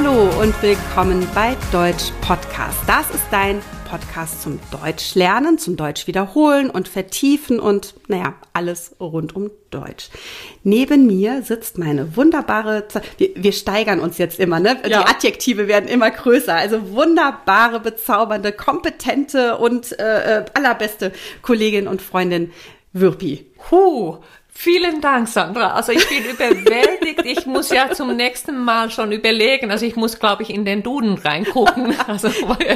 Hallo und willkommen bei Deutsch Podcast. Das ist dein Podcast zum Deutsch lernen, zum Deutsch wiederholen und vertiefen und naja, alles rund um Deutsch. Neben mir sitzt meine wunderbare, wir, wir steigern uns jetzt immer, ne? Ja. Die Adjektive werden immer größer. Also wunderbare, bezaubernde, kompetente und äh, äh allerbeste Kollegin und Freundin Würpi. Huh, Vielen Dank, Sandra. Also ich bin überwältigt. Ich muss ja zum nächsten Mal schon überlegen. Also ich muss, glaube ich, in den Duden reingucken, also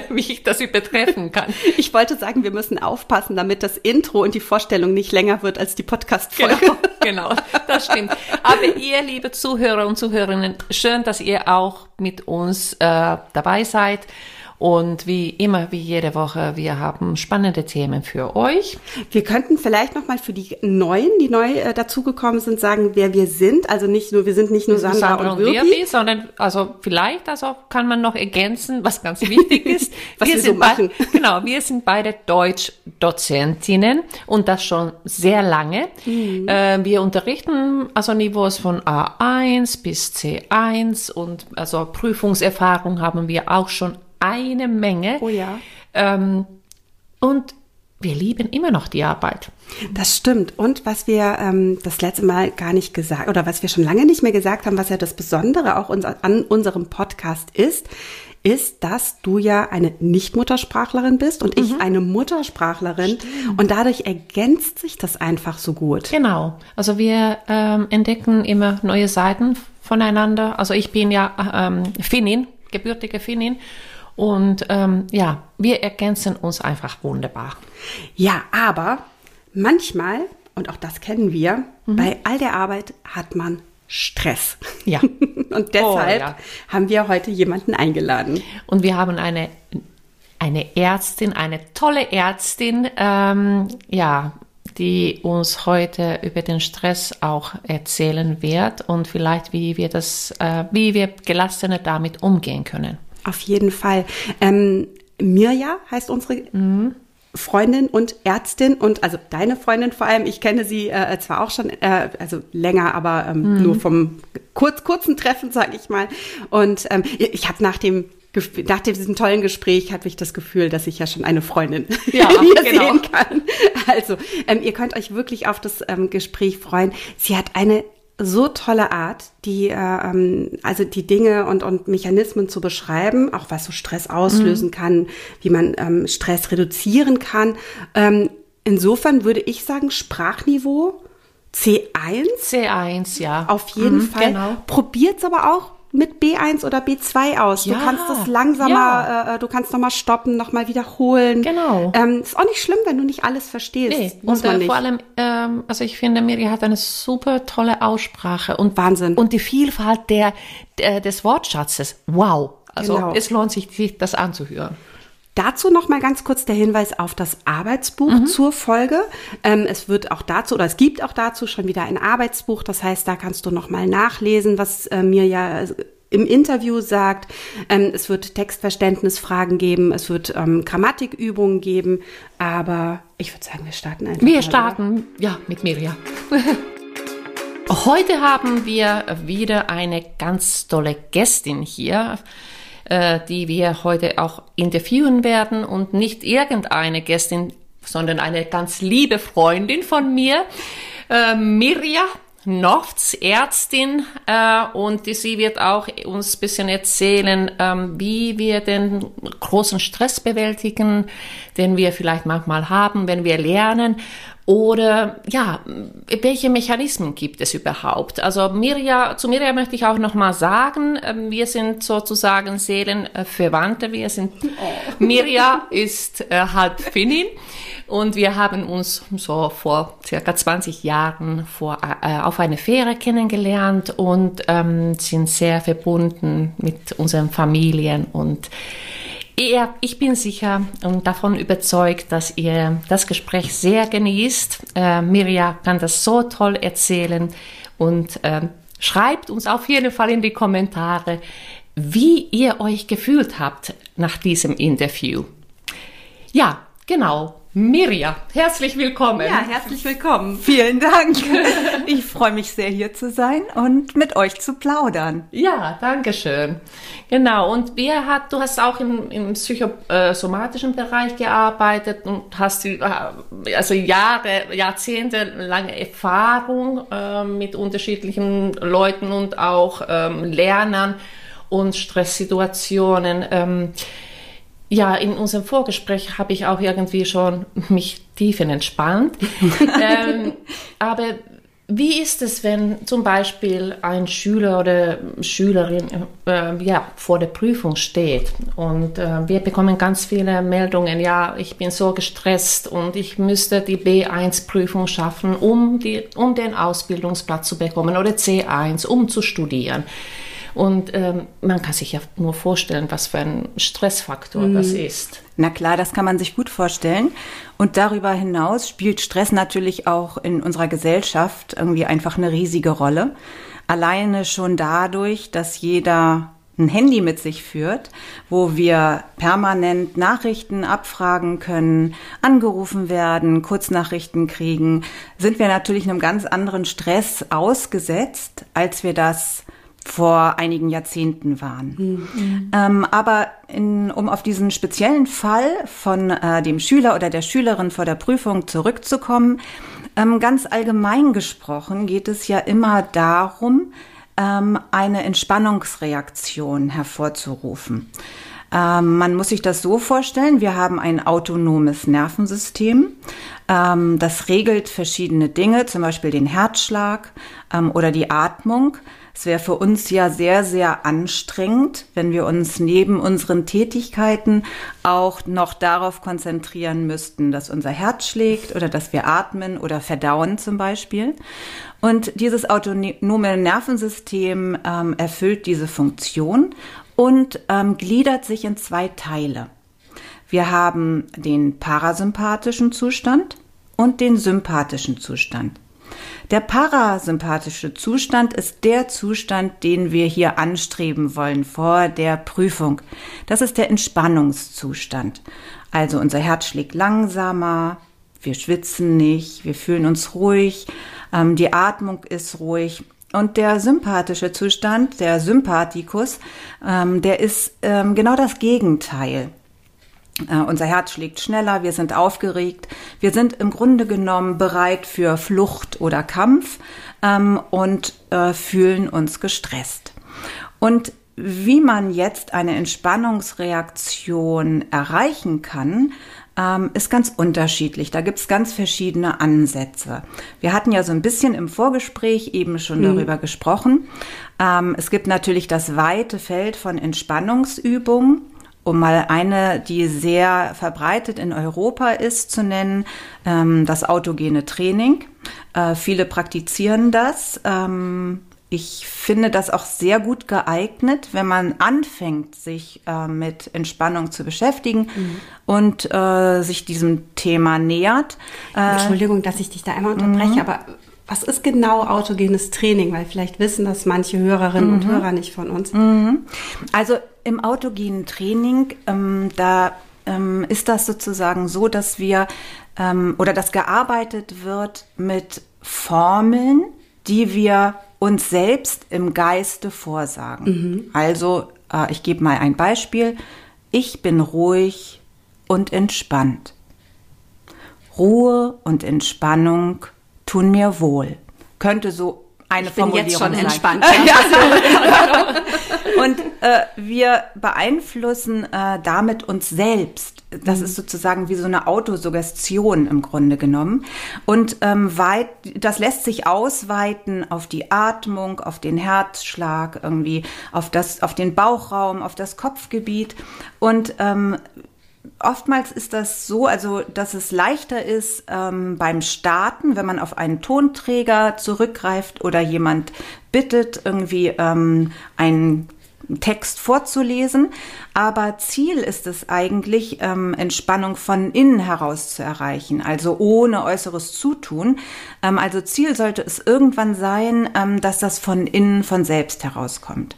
wie ich das übertreffen kann. Ich wollte sagen, wir müssen aufpassen, damit das Intro und die Vorstellung nicht länger wird als die Podcast-Folge. Genau, genau, das stimmt. Aber ihr, liebe Zuhörer und Zuhörerinnen, schön, dass ihr auch mit uns äh, dabei seid. Und wie immer, wie jede Woche, wir haben spannende Themen für euch. Wir könnten vielleicht nochmal für die Neuen, die neu äh, dazugekommen sind, sagen, wer wir sind. Also nicht nur, wir sind nicht nur Sandra, Sandra und, und Wirpi, sondern also vielleicht, also kann man noch ergänzen, was ganz wichtig ist. was wir, wir so machen. Genau, wir sind beide Deutsch-Dozentinnen und das schon sehr lange. Mhm. Äh, wir unterrichten also Niveaus von A1 bis C1 und also Prüfungserfahrung haben wir auch schon eine Menge. Oh ja. Ähm, und wir lieben immer noch die Arbeit. Das stimmt. Und was wir ähm, das letzte Mal gar nicht gesagt oder was wir schon lange nicht mehr gesagt haben, was ja das Besondere auch uns, an unserem Podcast ist, ist, dass du ja eine Nicht-Muttersprachlerin bist und mhm. ich eine Muttersprachlerin. Stimmt. Und dadurch ergänzt sich das einfach so gut. Genau. Also wir ähm, entdecken immer neue Seiten voneinander. Also ich bin ja ähm, Finnin, gebürtige Finnin. Und ähm, ja, wir ergänzen uns einfach wunderbar. Ja, aber manchmal, und auch das kennen wir, mhm. bei all der Arbeit hat man Stress. Ja. und deshalb oh, ja. haben wir heute jemanden eingeladen. Und wir haben eine, eine Ärztin, eine tolle Ärztin, ähm, ja, die uns heute über den Stress auch erzählen wird und vielleicht wie wir das, äh, wie wir gelassener damit umgehen können. Auf jeden Fall. Ähm, Mirja heißt unsere mhm. Freundin und Ärztin und also deine Freundin vor allem. Ich kenne sie äh, zwar auch schon, äh, also länger, aber ähm, mhm. nur vom kurz, kurzen Treffen, sag ich mal. Und ähm, ich habe nach dem nach diesem tollen Gespräch hatte ich das Gefühl, dass ich ja schon eine Freundin ja, hier genau. sehen kann. Also, ähm, ihr könnt euch wirklich auf das ähm, Gespräch freuen. Sie hat eine so tolle Art, die äh, ähm, also die Dinge und und Mechanismen zu beschreiben, auch was so Stress auslösen mhm. kann, wie man ähm, Stress reduzieren kann. Ähm, insofern würde ich sagen Sprachniveau C1. C1, ja. Auf jeden mhm, Fall. Genau. Probiert's aber auch mit B1 oder B2 aus. Ja, du kannst das langsamer, ja. äh, du kannst nochmal stoppen, nochmal wiederholen. Genau. Ähm, ist auch nicht schlimm, wenn du nicht alles verstehst. Nee. Muss und man äh, nicht. vor allem, ähm, also ich finde, Miri hat eine super tolle Aussprache und Wahnsinn. Und die Vielfalt der, der des Wortschatzes. Wow. Also genau. es lohnt sich, sich das anzuhören. Dazu noch mal ganz kurz der Hinweis auf das Arbeitsbuch mhm. zur Folge. Ähm, es wird auch dazu oder es gibt auch dazu schon wieder ein Arbeitsbuch. Das heißt, da kannst du noch mal nachlesen, was äh, mir ja äh, im Interview sagt. Ähm, es wird Textverständnisfragen geben, es wird ähm, Grammatikübungen geben. Aber ich würde sagen, wir starten einfach. Wir mal, starten oder? ja mit Mirja. Heute haben wir wieder eine ganz tolle Gästin hier. Äh, die wir heute auch interviewen werden. Und nicht irgendeine Gästin, sondern eine ganz liebe Freundin von mir, äh, Mirja Nofts, Ärztin, äh, und sie wird auch uns ein bisschen erzählen, ähm, wie wir den großen Stress bewältigen, den wir vielleicht manchmal haben, wenn wir lernen oder ja, welche Mechanismen gibt es überhaupt? Also Mirja, zu Mirja möchte ich auch noch mal sagen, ähm, wir sind sozusagen Seelenverwandte. Wir sind oh. Mirja ist äh, halb Finnin und wir haben uns so vor circa 20 Jahren vor, äh, auf eine Fähre kennengelernt und ähm, sind sehr verbunden mit unseren Familien und Ihr, ich bin sicher und davon überzeugt, dass ihr das Gespräch sehr genießt. Äh, Mirja kann das so toll erzählen und äh, schreibt uns auf jeden Fall in die Kommentare, wie ihr euch gefühlt habt nach diesem Interview. Ja, genau. Mirja, herzlich willkommen. Ja, herzlich willkommen. Vielen Dank. Ich freue mich sehr, hier zu sein und mit euch zu plaudern. Ja, danke schön. Genau, und wer hat, du hast auch im, im psychosomatischen Bereich gearbeitet und hast äh, also Jahre, Jahrzehnte lange Erfahrung äh, mit unterschiedlichen Leuten und auch ähm, Lernern und Stresssituationen. Ähm, ja, in unserem Vorgespräch habe ich auch irgendwie schon mich tiefen entspannt. ähm, aber wie ist es, wenn zum Beispiel ein Schüler oder Schülerin äh, ja, vor der Prüfung steht und äh, wir bekommen ganz viele Meldungen, ja, ich bin so gestresst und ich müsste die B1-Prüfung schaffen, um, die, um den Ausbildungsplatz zu bekommen oder C1, um zu studieren. Und ähm, man kann sich ja nur vorstellen, was für ein Stressfaktor mhm. das ist. Na klar, das kann man sich gut vorstellen. Und darüber hinaus spielt Stress natürlich auch in unserer Gesellschaft irgendwie einfach eine riesige Rolle. Alleine schon dadurch, dass jeder ein Handy mit sich führt, wo wir permanent Nachrichten abfragen können, angerufen werden, Kurznachrichten kriegen, sind wir natürlich einem ganz anderen Stress ausgesetzt, als wir das vor einigen Jahrzehnten waren. Mhm. Ähm, aber in, um auf diesen speziellen Fall von äh, dem Schüler oder der Schülerin vor der Prüfung zurückzukommen, ähm, ganz allgemein gesprochen geht es ja immer darum, ähm, eine Entspannungsreaktion hervorzurufen. Ähm, man muss sich das so vorstellen, wir haben ein autonomes Nervensystem. Ähm, das regelt verschiedene Dinge, zum Beispiel den Herzschlag ähm, oder die Atmung. Es wäre für uns ja sehr, sehr anstrengend, wenn wir uns neben unseren Tätigkeiten auch noch darauf konzentrieren müssten, dass unser Herz schlägt oder dass wir atmen oder verdauen zum Beispiel. Und dieses autonome Nervensystem ähm, erfüllt diese Funktion und ähm, gliedert sich in zwei Teile. Wir haben den parasympathischen Zustand und den sympathischen Zustand. Der parasympathische Zustand ist der Zustand, den wir hier anstreben wollen vor der Prüfung. Das ist der Entspannungszustand. Also unser Herz schlägt langsamer, wir schwitzen nicht, wir fühlen uns ruhig, ähm, die Atmung ist ruhig. Und der sympathische Zustand, der Sympathikus, ähm, der ist ähm, genau das Gegenteil. Äh, unser Herz schlägt schneller, wir sind aufgeregt, wir sind im Grunde genommen bereit für Flucht oder Kampf ähm, und äh, fühlen uns gestresst. Und wie man jetzt eine Entspannungsreaktion erreichen kann, ähm, ist ganz unterschiedlich. Da gibt's ganz verschiedene Ansätze. Wir hatten ja so ein bisschen im Vorgespräch eben schon mhm. darüber gesprochen. Ähm, es gibt natürlich das weite Feld von Entspannungsübungen um mal eine, die sehr verbreitet in Europa ist, zu nennen, ähm, das autogene Training. Äh, viele praktizieren das. Ähm, ich finde das auch sehr gut geeignet, wenn man anfängt, sich äh, mit Entspannung zu beschäftigen mhm. und äh, sich diesem Thema nähert. Äh, Entschuldigung, dass ich dich da einmal unterbreche, mhm. aber was ist genau autogenes Training? Weil vielleicht wissen das manche Hörerinnen mhm. und Hörer nicht von uns. Mhm. Also im autogenen Training, ähm, da ähm, ist das sozusagen so, dass wir ähm, oder dass gearbeitet wird mit Formeln, die wir uns selbst im Geiste vorsagen. Mhm. Also, äh, ich gebe mal ein Beispiel. Ich bin ruhig und entspannt. Ruhe und Entspannung tun mir wohl. Könnte so eine ich bin Formulierung jetzt schon sein. entspannt. Ja. und äh, wir beeinflussen äh, damit uns selbst. Das mhm. ist sozusagen wie so eine Autosuggestion im Grunde genommen. Und ähm, weit, das lässt sich ausweiten auf die Atmung, auf den Herzschlag, irgendwie auf das, auf den Bauchraum, auf das Kopfgebiet. Und ähm, oftmals ist das so, also dass es leichter ist ähm, beim Starten, wenn man auf einen Tonträger zurückgreift oder jemand bittet, irgendwie ähm, einen Text vorzulesen. Aber Ziel ist es eigentlich, ähm, Entspannung von innen heraus zu erreichen, also ohne äußeres Zutun. Ähm, also Ziel sollte es irgendwann sein, ähm, dass das von innen, von selbst herauskommt.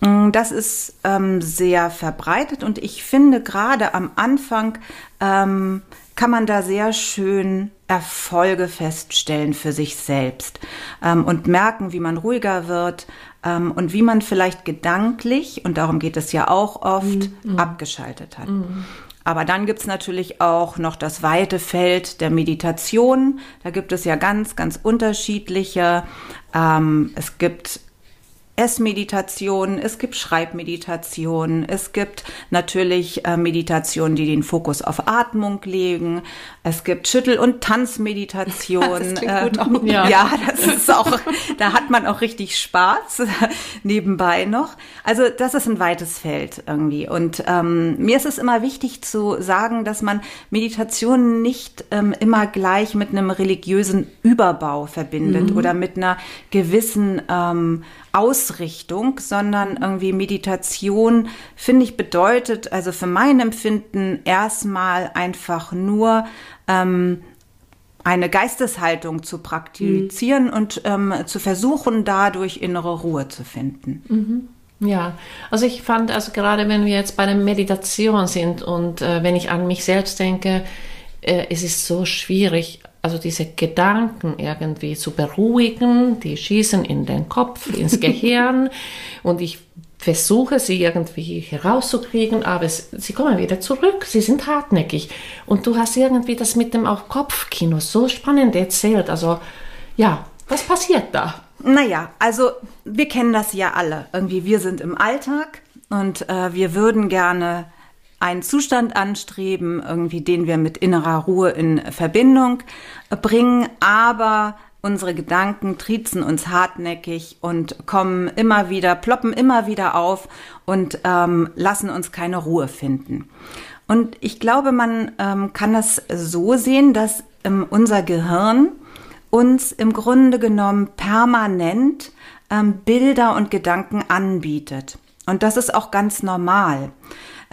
Mm, das ist ähm, sehr verbreitet und ich finde gerade am Anfang ähm, kann man da sehr schön Erfolge feststellen für sich selbst ähm, und merken, wie man ruhiger wird ähm, und wie man vielleicht gedanklich, und darum geht es ja auch oft, mhm. abgeschaltet hat. Mhm. Aber dann gibt's natürlich auch noch das weite Feld der Meditation. Da gibt es ja ganz, ganz unterschiedliche. Ähm, es gibt Essmeditationen, es gibt Schreibmeditationen, es gibt natürlich äh, Meditationen, die den Fokus auf Atmung legen, es gibt Schüttel- und Tanzmeditationen. Das ähm, ja. ja, das ist auch, da hat man auch richtig Spaß nebenbei noch. Also das ist ein weites Feld irgendwie. Und ähm, mir ist es immer wichtig zu sagen, dass man Meditationen nicht ähm, immer gleich mit einem religiösen Überbau verbindet mhm. oder mit einer gewissen ähm, Ausrichtung, sondern irgendwie Meditation, finde ich, bedeutet, also für mein Empfinden erstmal einfach nur ähm, eine Geisteshaltung zu praktizieren mhm. und ähm, zu versuchen, dadurch innere Ruhe zu finden. Mhm. Ja, also ich fand, also gerade wenn wir jetzt bei der Meditation sind und äh, wenn ich an mich selbst denke, äh, es ist so schwierig, also diese Gedanken irgendwie zu beruhigen, die schießen in den Kopf, ins Gehirn. Und ich versuche sie irgendwie herauszukriegen, aber es, sie kommen wieder zurück, sie sind hartnäckig. Und du hast irgendwie das mit dem auch Kopfkino so spannend erzählt, also ja, was passiert da? Naja, also wir kennen das ja alle, irgendwie wir sind im Alltag und äh, wir würden gerne einen Zustand anstreben, irgendwie den wir mit innerer Ruhe in Verbindung bringen, aber unsere Gedanken triezen uns hartnäckig und kommen immer wieder, ploppen immer wieder auf und ähm, lassen uns keine Ruhe finden. Und ich glaube, man ähm, kann das so sehen, dass ähm, unser Gehirn uns im Grunde genommen permanent ähm, Bilder und Gedanken anbietet. Und das ist auch ganz normal.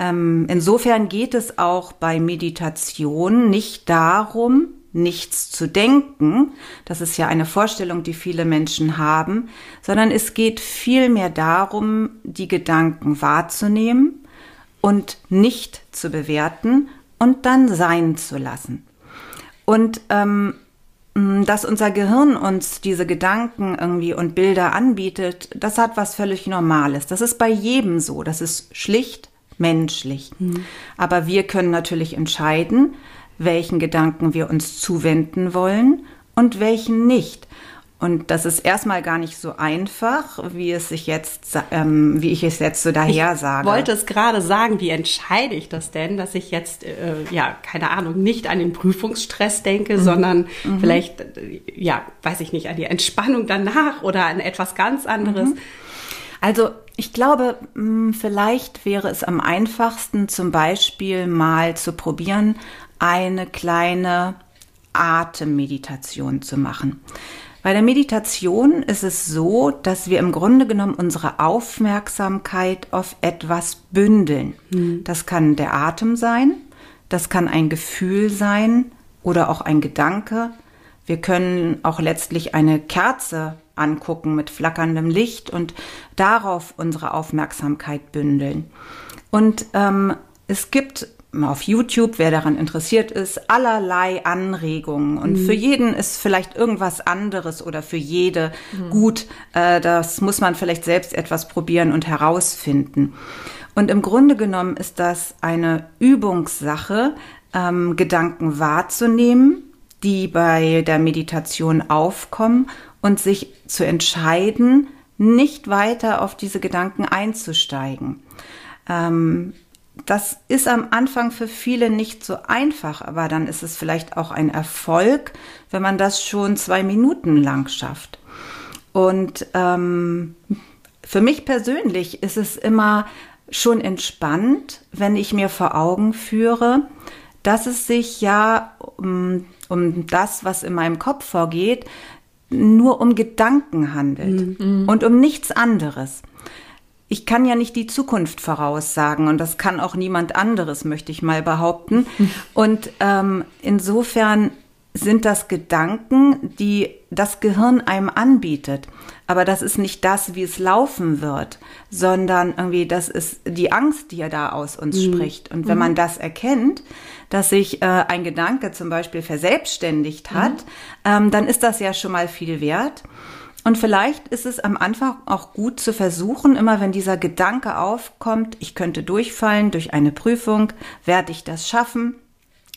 Ähm, insofern geht es auch bei Meditation nicht darum, nichts zu denken, das ist ja eine Vorstellung, die viele Menschen haben, sondern es geht vielmehr darum, die Gedanken wahrzunehmen und nicht zu bewerten und dann sein zu lassen. Und ähm, dass unser Gehirn uns diese Gedanken irgendwie und Bilder anbietet, das hat was völlig Normales. Das ist bei jedem so. Das ist schlicht menschlich. Mhm. Aber wir können natürlich entscheiden, welchen Gedanken wir uns zuwenden wollen und welchen nicht. Und das ist erstmal gar nicht so einfach, wie es sich jetzt, ähm, wie ich es jetzt so daher sage. Ich wollte es gerade sagen, wie entscheide ich das denn, dass ich jetzt, äh, ja, keine Ahnung, nicht an den Prüfungsstress denke, mhm. sondern mhm. vielleicht, äh, ja, weiß ich nicht, an die Entspannung danach oder an etwas ganz anderes. Mhm. Also ich glaube, hm, vielleicht wäre es am einfachsten, zum Beispiel mal zu probieren, eine kleine Atemmeditation zu machen. Bei der Meditation ist es so, dass wir im Grunde genommen unsere Aufmerksamkeit auf etwas bündeln. Mhm. Das kann der Atem sein, das kann ein Gefühl sein oder auch ein Gedanke. Wir können auch letztlich eine Kerze angucken mit flackerndem Licht und darauf unsere Aufmerksamkeit bündeln. Und ähm, es gibt auf YouTube, wer daran interessiert ist, allerlei Anregungen. Und mhm. für jeden ist vielleicht irgendwas anderes oder für jede mhm. gut. Äh, das muss man vielleicht selbst etwas probieren und herausfinden. Und im Grunde genommen ist das eine Übungssache, ähm, Gedanken wahrzunehmen, die bei der Meditation aufkommen und sich zu entscheiden, nicht weiter auf diese Gedanken einzusteigen. Ähm, das ist am Anfang für viele nicht so einfach, aber dann ist es vielleicht auch ein Erfolg, wenn man das schon zwei Minuten lang schafft. Und ähm, für mich persönlich ist es immer schon entspannt, wenn ich mir vor Augen führe, dass es sich ja um, um das, was in meinem Kopf vorgeht, nur um Gedanken handelt mhm. und um nichts anderes. Ich kann ja nicht die Zukunft voraussagen und das kann auch niemand anderes, möchte ich mal behaupten. Und ähm, insofern sind das Gedanken, die das Gehirn einem anbietet. Aber das ist nicht das, wie es laufen wird, sondern irgendwie, das ist die Angst, die ja da aus uns mhm. spricht. Und wenn mhm. man das erkennt, dass sich äh, ein Gedanke zum Beispiel verselbstständigt hat, mhm. ähm, dann ist das ja schon mal viel wert. Und vielleicht ist es am Anfang auch gut zu versuchen, immer wenn dieser Gedanke aufkommt, ich könnte durchfallen durch eine Prüfung, werde ich das schaffen,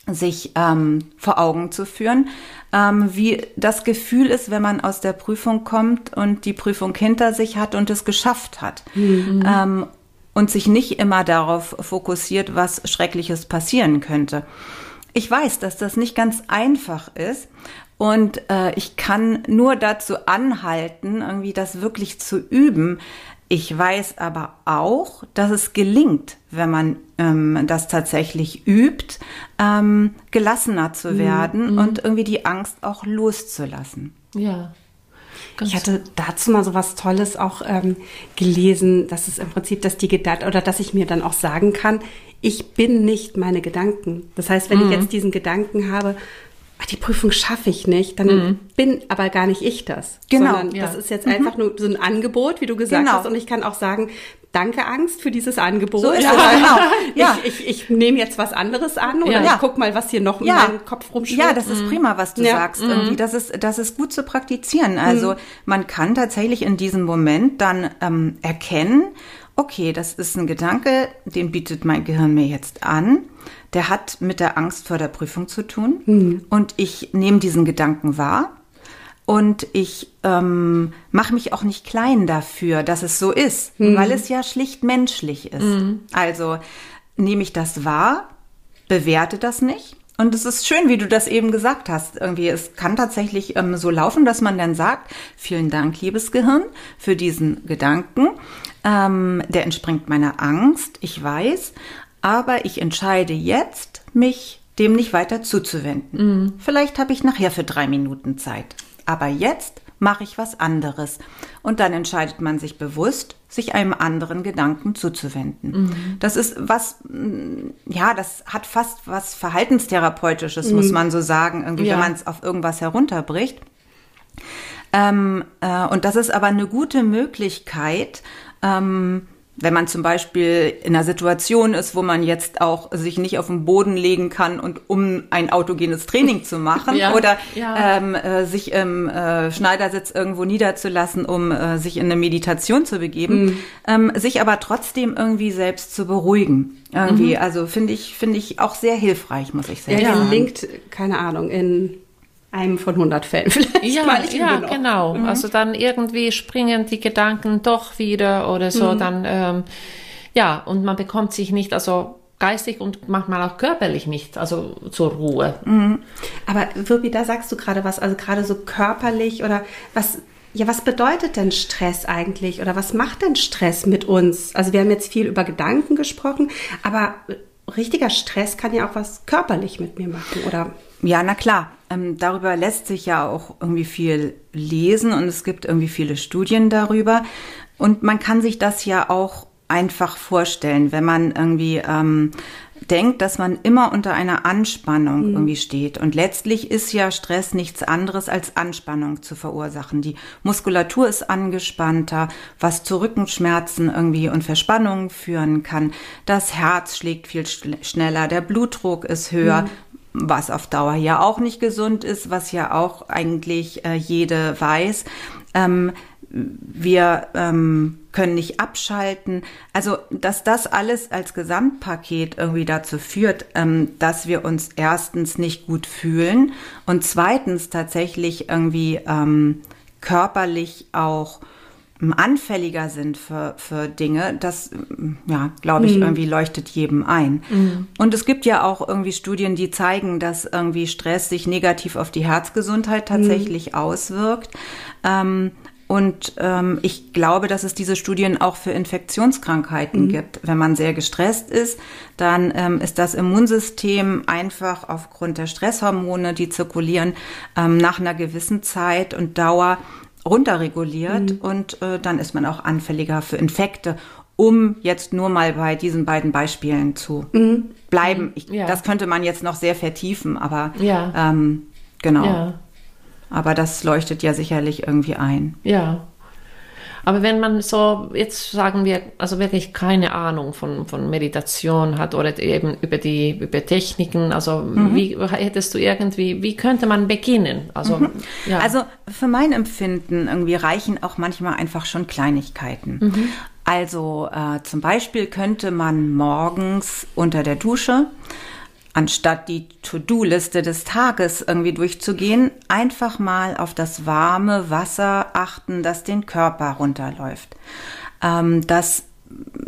sich ähm, vor Augen zu führen, ähm, wie das Gefühl ist, wenn man aus der Prüfung kommt und die Prüfung hinter sich hat und es geschafft hat. Mhm. Ähm, und sich nicht immer darauf fokussiert, was Schreckliches passieren könnte. Ich weiß, dass das nicht ganz einfach ist und äh, ich kann nur dazu anhalten, irgendwie das wirklich zu üben, ich weiß aber auch, dass es gelingt, wenn man ähm, das tatsächlich übt, ähm, gelassener zu mhm, werden mhm. und irgendwie die Angst auch loszulassen. Ja. Ganz ich hatte dazu mal so was Tolles auch ähm, gelesen, dass es im Prinzip, dass die Gedanken oder dass ich mir dann auch sagen kann, ich bin nicht meine Gedanken. Das heißt, wenn mhm. ich jetzt diesen Gedanken habe, die Prüfung schaffe ich nicht, dann mhm. bin aber gar nicht ich das. Genau. Sondern ja. das ist jetzt einfach mhm. nur so ein Angebot, wie du gesagt genau. hast. Und ich kann auch sagen, danke Angst für dieses Angebot. So ist ja, genau. ja. Ich, ich, ich nehme jetzt was anderes an oder ja. ich guck mal, was hier noch in meinem Kopf rumschwirrt. Ja, das ist mhm. prima, was du ja. sagst. Mhm. Irgendwie. Das ist, das ist gut zu praktizieren. Also mhm. man kann tatsächlich in diesem Moment dann ähm, erkennen, okay, das ist ein Gedanke, den bietet mein Gehirn mir jetzt an der hat mit der Angst vor der Prüfung zu tun. Mhm. Und ich nehme diesen Gedanken wahr. Und ich ähm, mache mich auch nicht klein dafür, dass es so ist, mhm. weil es ja schlicht menschlich ist. Mhm. Also nehme ich das wahr, bewerte das nicht. Und es ist schön, wie du das eben gesagt hast. Irgendwie, es kann tatsächlich ähm, so laufen, dass man dann sagt, vielen Dank, liebes Gehirn, für diesen Gedanken. Ähm, der entspringt meiner Angst, ich weiß aber ich entscheide jetzt, mich dem nicht weiter zuzuwenden. Mhm. Vielleicht habe ich nachher für drei Minuten Zeit. Aber jetzt mache ich was anderes. Und dann entscheidet man sich bewusst, sich einem anderen Gedanken zuzuwenden. Mhm. Das ist was, mm, ja, das hat fast was Verhaltenstherapeutisches, mhm. muss man so sagen, irgendwie, ja. wenn man es auf irgendwas herunterbricht. Ähm, äh, und das ist aber eine gute Möglichkeit, ähm, wenn man zum Beispiel in einer Situation ist, wo man jetzt auch sich nicht auf den Boden legen kann und um ein autogenes Training zu machen ja, oder ja. Ähm, äh, sich im äh, Schneidersitz irgendwo niederzulassen, um äh, sich in eine Meditation zu begeben, mhm. ähm, sich aber trotzdem irgendwie selbst zu beruhigen. Irgendwie, mhm. also finde ich, finde ich auch sehr hilfreich, muss ich sagen. Ja, ja. linkt, keine Ahnung, in einem von 100 Fällen vielleicht. Ja, mal ja genau. Mhm. Also dann irgendwie springen die Gedanken doch wieder oder so. Mhm. Dann ähm, ja und man bekommt sich nicht also geistig und manchmal auch körperlich nicht also zur Ruhe. Mhm. Aber Wirbi, da sagst du gerade was, also gerade so körperlich oder was ja, was bedeutet denn Stress eigentlich oder was macht denn Stress mit uns? Also wir haben jetzt viel über Gedanken gesprochen, aber richtiger Stress kann ja auch was körperlich mit mir machen, oder? Ja, na klar. Ähm, darüber lässt sich ja auch irgendwie viel lesen und es gibt irgendwie viele Studien darüber. Und man kann sich das ja auch einfach vorstellen, wenn man irgendwie ähm, denkt, dass man immer unter einer Anspannung mhm. irgendwie steht. Und letztlich ist ja Stress nichts anderes als Anspannung zu verursachen. Die Muskulatur ist angespannter, was zu Rückenschmerzen irgendwie und Verspannungen führen kann. Das Herz schlägt viel schneller, der Blutdruck ist höher. Mhm was auf Dauer ja auch nicht gesund ist, was ja auch eigentlich äh, jede weiß. Ähm, wir ähm, können nicht abschalten. Also, dass das alles als Gesamtpaket irgendwie dazu führt, ähm, dass wir uns erstens nicht gut fühlen und zweitens tatsächlich irgendwie ähm, körperlich auch anfälliger sind für, für Dinge, das, ja, glaube ich, mhm. irgendwie leuchtet jedem ein. Mhm. Und es gibt ja auch irgendwie Studien, die zeigen, dass irgendwie Stress sich negativ auf die Herzgesundheit tatsächlich mhm. auswirkt. Ähm, und ähm, ich glaube, dass es diese Studien auch für Infektionskrankheiten mhm. gibt. Wenn man sehr gestresst ist, dann ähm, ist das Immunsystem einfach aufgrund der Stresshormone, die zirkulieren, ähm, nach einer gewissen Zeit und Dauer runterreguliert mhm. und äh, dann ist man auch anfälliger für Infekte, um jetzt nur mal bei diesen beiden Beispielen zu mhm. bleiben. Ich, ja. Das könnte man jetzt noch sehr vertiefen, aber ja. ähm, Genau. Ja. Aber das leuchtet ja sicherlich irgendwie ein. Ja. Aber wenn man so, jetzt sagen wir, also wirklich keine Ahnung von, von Meditation hat oder eben über die, über Techniken, also Mhm. wie hättest du irgendwie, wie könnte man beginnen? Also, ja. Also für mein Empfinden irgendwie reichen auch manchmal einfach schon Kleinigkeiten. Mhm. Also äh, zum Beispiel könnte man morgens unter der Dusche, anstatt die To-Do-Liste des Tages irgendwie durchzugehen, einfach mal auf das warme Wasser achten, das den Körper runterläuft. Ähm, das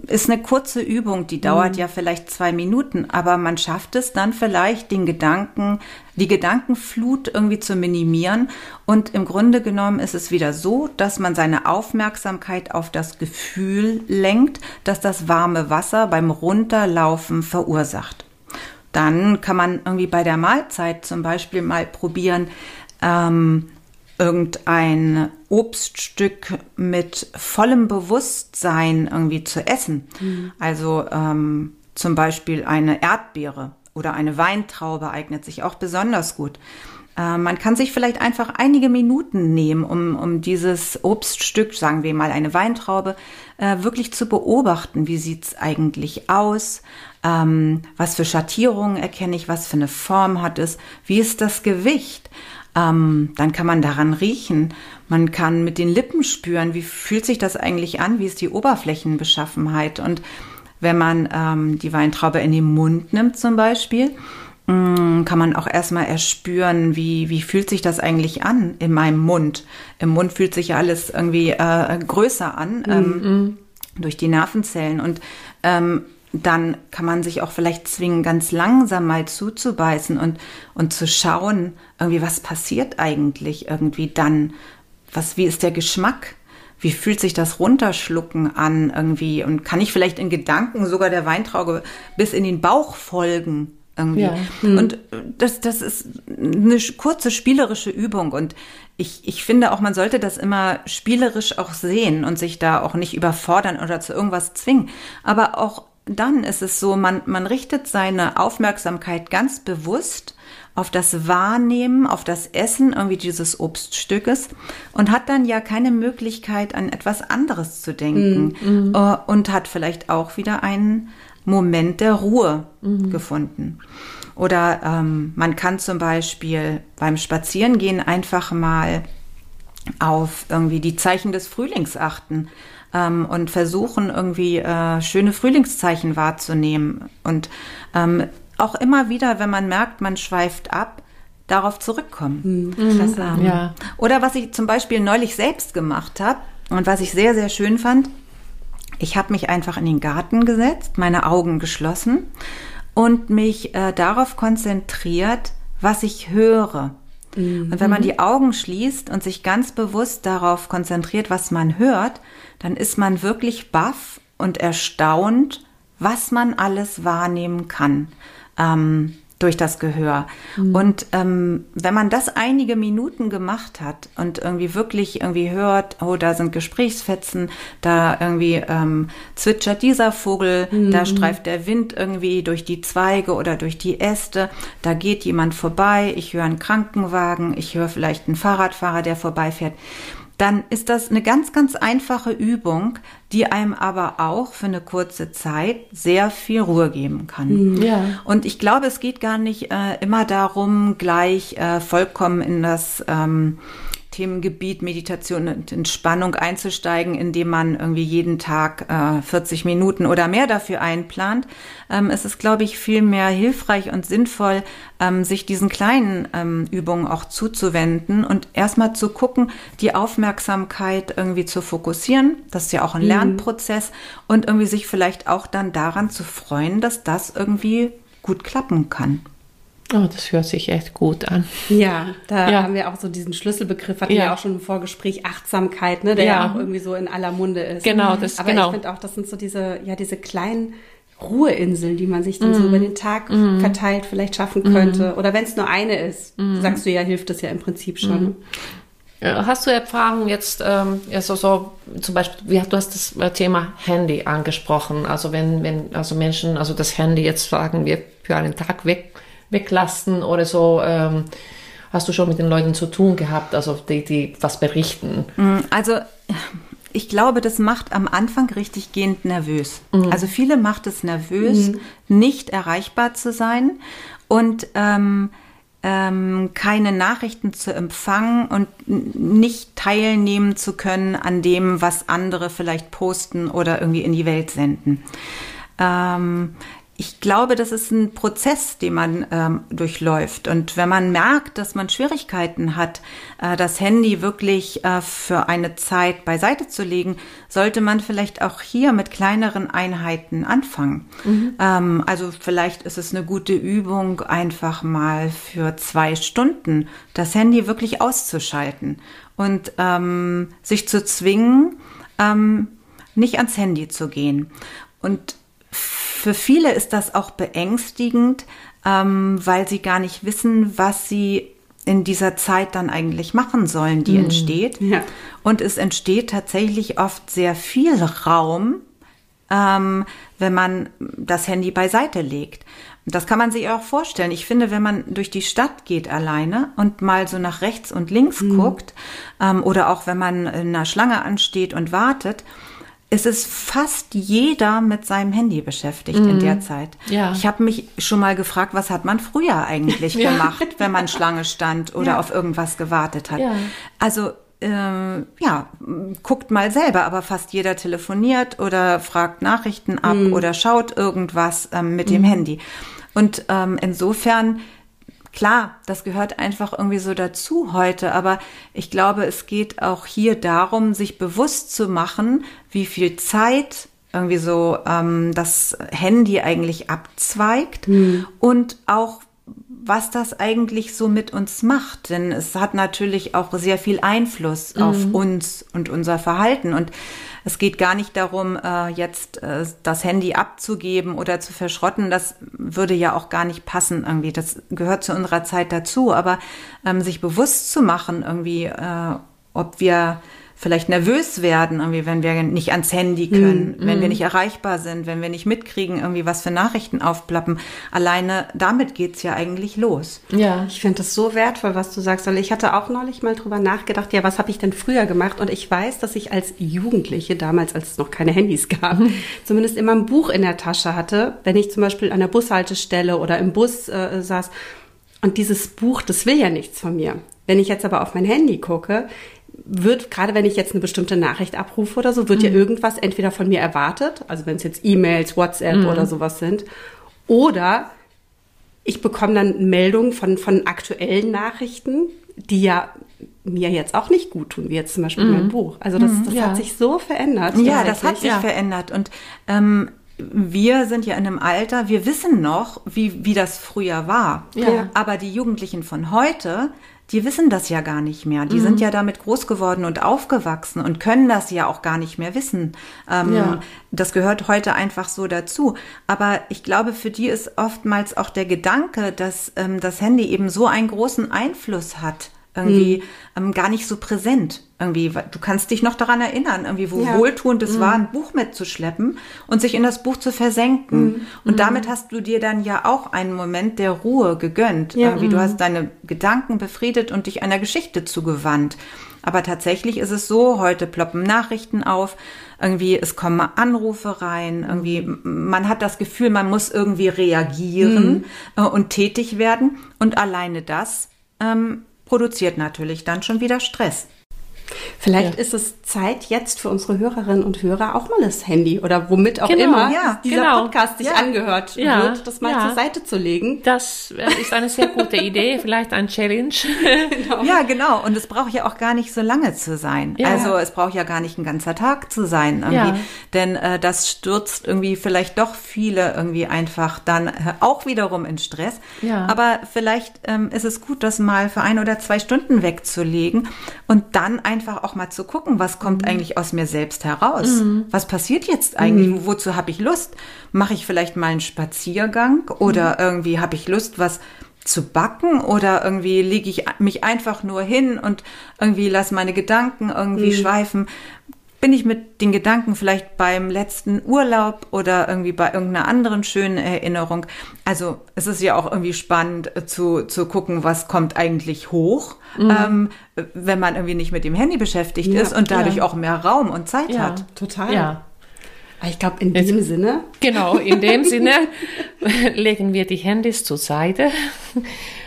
ist eine kurze Übung, die dauert ja vielleicht zwei Minuten, aber man schafft es dann vielleicht, den Gedanken, die Gedankenflut irgendwie zu minimieren. Und im Grunde genommen ist es wieder so, dass man seine Aufmerksamkeit auf das Gefühl lenkt, dass das warme Wasser beim Runterlaufen verursacht. Dann kann man irgendwie bei der Mahlzeit zum Beispiel mal probieren, ähm, irgendein Obststück mit vollem Bewusstsein irgendwie zu essen. Also ähm, zum Beispiel eine Erdbeere oder eine Weintraube eignet sich auch besonders gut. Äh, man kann sich vielleicht einfach einige Minuten nehmen, um, um dieses Obststück, sagen wir mal eine Weintraube, äh, wirklich zu beobachten. Wie sieht's eigentlich aus? Ähm, was für Schattierungen erkenne ich? Was für eine Form hat es? Wie ist das Gewicht? Ähm, dann kann man daran riechen. Man kann mit den Lippen spüren, wie fühlt sich das eigentlich an? Wie ist die Oberflächenbeschaffenheit? Und wenn man ähm, die Weintraube in den Mund nimmt zum Beispiel, mh, kann man auch erstmal erspüren, wie, wie fühlt sich das eigentlich an in meinem Mund. Im Mund fühlt sich ja alles irgendwie äh, größer an ähm, durch die Nervenzellen. Und ähm, dann kann man sich auch vielleicht zwingen, ganz langsam mal zuzubeißen und, und zu schauen, irgendwie, was passiert eigentlich irgendwie dann? Was, wie ist der Geschmack? Wie fühlt sich das Runterschlucken an irgendwie? Und kann ich vielleicht in Gedanken sogar der Weintraube bis in den Bauch folgen? Irgendwie. Ja. Und das, das ist eine kurze spielerische Übung. Und ich, ich finde auch, man sollte das immer spielerisch auch sehen und sich da auch nicht überfordern oder zu irgendwas zwingen. Aber auch dann ist es so, man, man richtet seine Aufmerksamkeit ganz bewusst auf das Wahrnehmen, auf das Essen irgendwie dieses Obststückes und hat dann ja keine Möglichkeit, an etwas anderes zu denken. Äh, und hat vielleicht auch wieder einen Moment der Ruhe gefunden. Oder ähm, man kann zum Beispiel beim Spazierengehen einfach mal auf irgendwie die Zeichen des Frühlings achten ähm, und versuchen irgendwie äh, schöne Frühlingszeichen wahrzunehmen und ähm, auch immer wieder, wenn man merkt, man schweift ab, darauf zurückkommen. Klasse. Ähm, Ja. Oder was ich zum Beispiel neulich selbst gemacht habe und was ich sehr, sehr schön fand, ich habe mich einfach in den Garten gesetzt, meine Augen geschlossen und mich äh, darauf konzentriert, was ich höre. Und wenn man die Augen schließt und sich ganz bewusst darauf konzentriert, was man hört, dann ist man wirklich baff und erstaunt, was man alles wahrnehmen kann. Ähm, durch das Gehör. Und ähm, wenn man das einige Minuten gemacht hat und irgendwie wirklich irgendwie hört, oh, da sind Gesprächsfetzen, da irgendwie ähm, zwitschert dieser Vogel, da streift der Wind irgendwie durch die Zweige oder durch die Äste, da geht jemand vorbei, ich höre einen Krankenwagen, ich höre vielleicht einen Fahrradfahrer, der vorbeifährt dann ist das eine ganz, ganz einfache Übung, die einem aber auch für eine kurze Zeit sehr viel Ruhe geben kann. Ja. Und ich glaube, es geht gar nicht äh, immer darum, gleich äh, vollkommen in das ähm, Themengebiet Meditation und Entspannung einzusteigen, indem man irgendwie jeden Tag äh, 40 Minuten oder mehr dafür einplant. Ähm, es ist, glaube ich, viel mehr hilfreich und sinnvoll, ähm, sich diesen kleinen ähm, Übungen auch zuzuwenden und erstmal zu gucken, die Aufmerksamkeit irgendwie zu fokussieren. Das ist ja auch ein Lernprozess und irgendwie sich vielleicht auch dann daran zu freuen, dass das irgendwie gut klappen kann. Oh, das hört sich echt gut an. Ja, da Ja. haben wir auch so diesen Schlüsselbegriff, hatten Ja. wir auch schon im Vorgespräch, Achtsamkeit, ne, der ja. Ja. auch irgendwie so in aller Munde ist. Genau, das- Aber genau. ich finde auch, das sind so diese, ja, diese kleinen Ruheinseln, die man sich dann Mhm. so über den Tag verteilt vielleicht schaffen könnte. Oder wenn es nur eine ist, Mhm. sagst du ja, hilft es ja im Prinzip schon. Äh, Hast du Erfahrung jetzt, ähm, also so zum Beispiel, wie, du hast das äh, Thema Handy angesprochen, also wenn, wenn also Menschen, also das Handy jetzt sagen wir für einen Tag weg, weglassen oder so, ähm, hast du schon mit den Leuten zu tun gehabt, also die, die was berichten? Mm, also ich glaube, das macht am Anfang richtig gehend nervös. Mhm. Also viele macht es nervös, mhm. nicht erreichbar zu sein und ähm, ähm, keine Nachrichten zu empfangen und nicht teilnehmen zu können an dem, was andere vielleicht posten oder irgendwie in die Welt senden. Ähm, ich glaube, das ist ein Prozess, den man ähm, durchläuft. Und wenn man merkt, dass man Schwierigkeiten hat, äh, das Handy wirklich äh, für eine Zeit beiseite zu legen, sollte man vielleicht auch hier mit kleineren Einheiten anfangen. Mhm. Ähm, also vielleicht ist es eine gute Übung, einfach mal für zwei Stunden das Handy wirklich auszuschalten und ähm, sich zu zwingen, ähm, nicht ans Handy zu gehen. Und für viele ist das auch beängstigend, ähm, weil sie gar nicht wissen, was sie in dieser Zeit dann eigentlich machen sollen, die mhm. entsteht. Ja. Und es entsteht tatsächlich oft sehr viel Raum, ähm, wenn man das Handy beiseite legt. Das kann man sich auch vorstellen. Ich finde, wenn man durch die Stadt geht alleine und mal so nach rechts und links mhm. guckt, ähm, oder auch wenn man in einer Schlange ansteht und wartet, es ist fast jeder mit seinem Handy beschäftigt mm. in der mhm. Zeit. Ja. Ich habe mich schon mal gefragt, was hat man früher eigentlich ja. gemacht, wenn man Schlange stand oder ja. auf irgendwas gewartet hat. Ja. Also äh, ja, guckt mal selber, aber fast jeder telefoniert oder fragt Nachrichten ab mm. oder schaut irgendwas ähm, mit mm. dem mhm. Handy. Und ähm, insofern Klar, das gehört einfach irgendwie so dazu heute, aber ich glaube, es geht auch hier darum, sich bewusst zu machen, wie viel Zeit irgendwie so ähm, das Handy eigentlich abzweigt mhm. und auch was das eigentlich so mit uns macht. Denn es hat natürlich auch sehr viel Einfluss mhm. auf uns und unser Verhalten. Und es geht gar nicht darum, äh, jetzt äh, das Handy abzugeben oder zu verschrotten. Das würde ja auch gar nicht passen irgendwie. Das gehört zu unserer Zeit dazu. Aber ähm, sich bewusst zu machen, irgendwie, äh, ob wir vielleicht nervös werden, irgendwie, wenn wir nicht ans Handy können, mm, wenn wir nicht erreichbar sind, wenn wir nicht mitkriegen, irgendwie was für Nachrichten aufplappen. Alleine damit geht's ja eigentlich los. Ja, ich finde das so wertvoll, was du sagst. Weil ich hatte auch neulich mal drüber nachgedacht, ja, was habe ich denn früher gemacht? Und ich weiß, dass ich als Jugendliche, damals, als es noch keine Handys gab, mhm. zumindest immer ein Buch in der Tasche hatte, wenn ich zum Beispiel an der Bushaltestelle oder im Bus äh, saß. Und dieses Buch, das will ja nichts von mir. Wenn ich jetzt aber auf mein Handy gucke, wird, gerade wenn ich jetzt eine bestimmte Nachricht abrufe oder so, wird mhm. ja irgendwas entweder von mir erwartet, also wenn es jetzt E-Mails, WhatsApp mhm. oder sowas sind, oder ich bekomme dann Meldungen von, von aktuellen Nachrichten, die ja mir jetzt auch nicht gut tun, wie jetzt zum Beispiel mhm. mein Buch. Also das, das ja. hat sich so verändert. Ja, das hat sich ja. verändert. Und ähm, wir sind ja in einem Alter, wir wissen noch, wie, wie das früher war. Ja. Aber die Jugendlichen von heute, die wissen das ja gar nicht mehr. Die mhm. sind ja damit groß geworden und aufgewachsen und können das ja auch gar nicht mehr wissen. Ähm, ja. Das gehört heute einfach so dazu. Aber ich glaube, für die ist oftmals auch der Gedanke, dass ähm, das Handy eben so einen großen Einfluss hat irgendwie mhm. ähm, gar nicht so präsent. Irgendwie, du kannst dich noch daran erinnern, irgendwie, wo ja. wohltuend es mhm. war, ein Buch mitzuschleppen und sich in das Buch zu versenken. Mhm. Und mhm. damit hast du dir dann ja auch einen Moment der Ruhe gegönnt. Ja. Irgendwie, du mhm. hast deine Gedanken befriedet und dich einer Geschichte zugewandt. Aber tatsächlich ist es so, heute ploppen Nachrichten auf, irgendwie es kommen Anrufe rein, irgendwie man hat das Gefühl, man muss irgendwie reagieren mhm. äh, und tätig werden. Und alleine das ähm, produziert natürlich dann schon wieder Stress. Vielleicht ja. ist es Zeit jetzt für unsere Hörerinnen und Hörer auch mal das Handy oder womit auch genau, immer ja, dieser genau. Podcast sich ja. angehört wird, das mal zur Seite zu legen. Das ist eine sehr gute Idee, vielleicht ein Challenge. genau. Ja, genau. Und es braucht ja auch gar nicht so lange zu sein. Also es braucht ja gar nicht ein ganzer Tag zu sein. Irgendwie. Denn äh, das stürzt irgendwie vielleicht doch viele irgendwie einfach dann äh, auch wiederum in Stress. Ja. Aber vielleicht ähm, ist es gut, das mal für ein oder zwei Stunden wegzulegen und dann einfach auch mal zu gucken, was kommt mhm. eigentlich aus mir selbst heraus? Mhm. Was passiert jetzt eigentlich? Mhm. Wozu habe ich Lust? Mache ich vielleicht mal einen Spaziergang oder mhm. irgendwie habe ich Lust, was zu backen oder irgendwie lege ich mich einfach nur hin und irgendwie lasse meine Gedanken irgendwie mhm. schweifen. Bin ich mit den Gedanken vielleicht beim letzten Urlaub oder irgendwie bei irgendeiner anderen schönen Erinnerung. Also es ist ja auch irgendwie spannend zu, zu gucken, was kommt eigentlich hoch, mhm. ähm, wenn man irgendwie nicht mit dem Handy beschäftigt ja, ist und dadurch ja. auch mehr Raum und Zeit ja, hat. Total. Ja. Ich glaube, in dem Jetzt, Sinne. Genau, in dem Sinne legen wir die Handys zur Seite.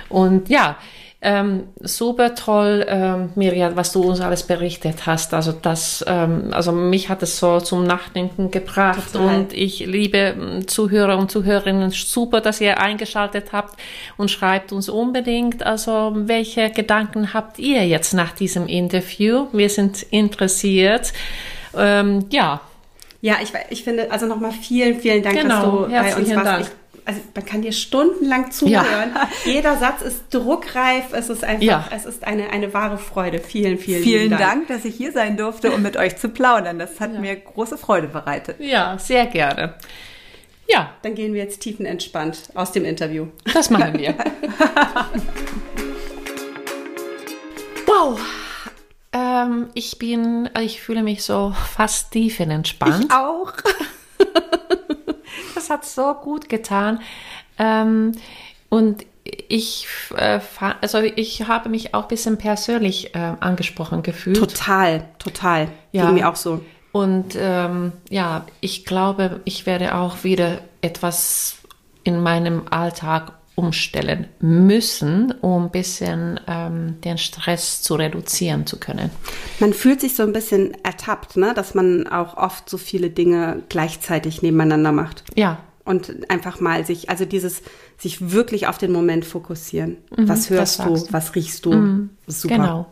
Und ja, ähm, super toll, ähm, Miriam, was du uns alles berichtet hast. Also das, ähm, also mich hat es so zum Nachdenken gebracht Total. und ich liebe ähm, Zuhörer und Zuhörerinnen super, dass ihr eingeschaltet habt und schreibt uns unbedingt. Also welche Gedanken habt ihr jetzt nach diesem Interview? Wir sind interessiert. Ähm, ja. Ja, ich, ich finde, also nochmal vielen, vielen Dank, genau, dass du bei uns warst. Dank. Ich also man kann dir stundenlang zuhören. Ja. Jeder Satz ist druckreif. Es ist einfach, ja. es ist eine, eine wahre Freude. Vielen, vielen, vielen Dank. Dank, dass ich hier sein durfte, um mit euch zu plaudern. Das hat ja. mir große Freude bereitet. Ja, sehr gerne. Ja. Dann gehen wir jetzt tiefenentspannt aus dem Interview. Das machen wir. wow. Ähm, ich bin, ich fühle mich so fast tiefenentspannt. Ich auch das hat so gut getan. Ähm, und ich, äh, also ich habe mich auch ein bisschen persönlich äh, angesprochen gefühlt. Total, total. Ja. Ging mir auch so. Und ähm, ja, ich glaube, ich werde auch wieder etwas in meinem Alltag umstellen müssen, um ein bisschen ähm, den Stress zu reduzieren zu können. Man fühlt sich so ein bisschen ertappt, ne? dass man auch oft so viele Dinge gleichzeitig nebeneinander macht. Ja. Und einfach mal sich, also dieses, sich wirklich auf den Moment fokussieren. Mhm, was hörst du, was riechst du? Mhm, Super. Genau.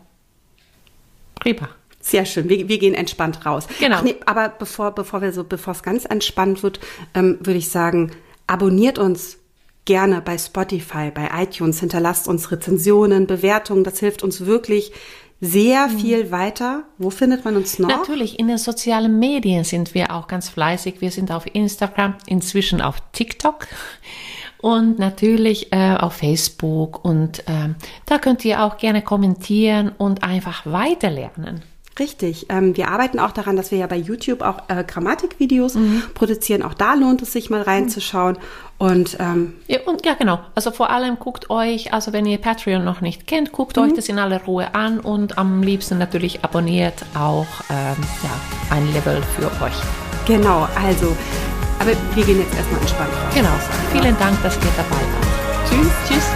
Prima. Sehr schön. Wir, wir gehen entspannt raus. Genau. Nee, aber bevor, bevor wir so, bevor es ganz entspannt wird, ähm, würde ich sagen, abonniert uns gerne bei Spotify, bei iTunes, hinterlasst uns Rezensionen, Bewertungen. Das hilft uns wirklich sehr mhm. viel weiter. Wo findet man uns noch? Natürlich, in den sozialen Medien sind wir auch ganz fleißig. Wir sind auf Instagram, inzwischen auf TikTok und natürlich äh, auf Facebook. Und äh, da könnt ihr auch gerne kommentieren und einfach weiterlernen. Richtig. Ähm, wir arbeiten auch daran, dass wir ja bei YouTube auch äh, Grammatikvideos mhm. produzieren. Auch da lohnt es sich mal reinzuschauen. Und, ähm, ja, und ja, genau. Also vor allem guckt euch, also wenn ihr Patreon noch nicht kennt, guckt mhm. euch das in aller Ruhe an und am liebsten natürlich abonniert auch ähm, ja, ein Level für euch. Genau, also, aber wir gehen jetzt erstmal entspannt raus. Genau. Vielen Dank, dass ihr dabei wart. Tschüss. Tschüss.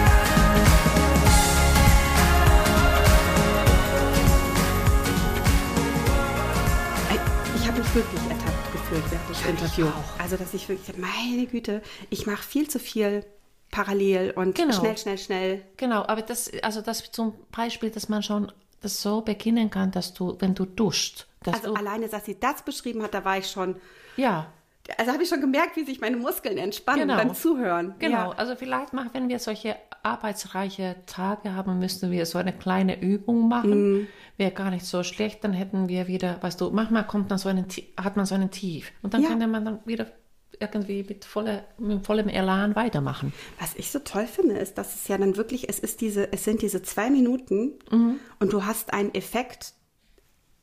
Wirklich ertappt gefühlt während des Interviews. Also, dass ich wirklich, meine Güte, ich mache viel zu viel parallel und genau. schnell, schnell, schnell. Genau, aber das, also das zum Beispiel, dass man schon das so beginnen kann, dass du, wenn du duscht. also alleine, dass sie das beschrieben hat, da war ich schon. Ja. Also habe ich schon gemerkt, wie sich meine Muskeln entspannen genau. beim Zuhören. Genau, ja. also vielleicht mal, wenn wir solche arbeitsreiche Tage haben, müssten wir so eine kleine Übung machen. Mm wäre gar nicht so schlecht, dann hätten wir wieder, weißt du, manchmal kommt man so einen, hat man so einen Tief und dann ja. könnte man dann wieder irgendwie mit, voller, mit vollem Elan weitermachen. Was ich so toll finde, ist, dass es ja dann wirklich, es ist diese, es sind diese zwei Minuten mhm. und du hast einen Effekt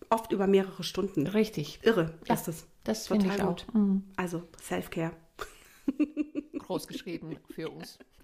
oft über mehrere Stunden. Richtig. Irre ja, ist es. Das finde ich auch. Mhm. Also Self-Care. Groß geschrieben für uns.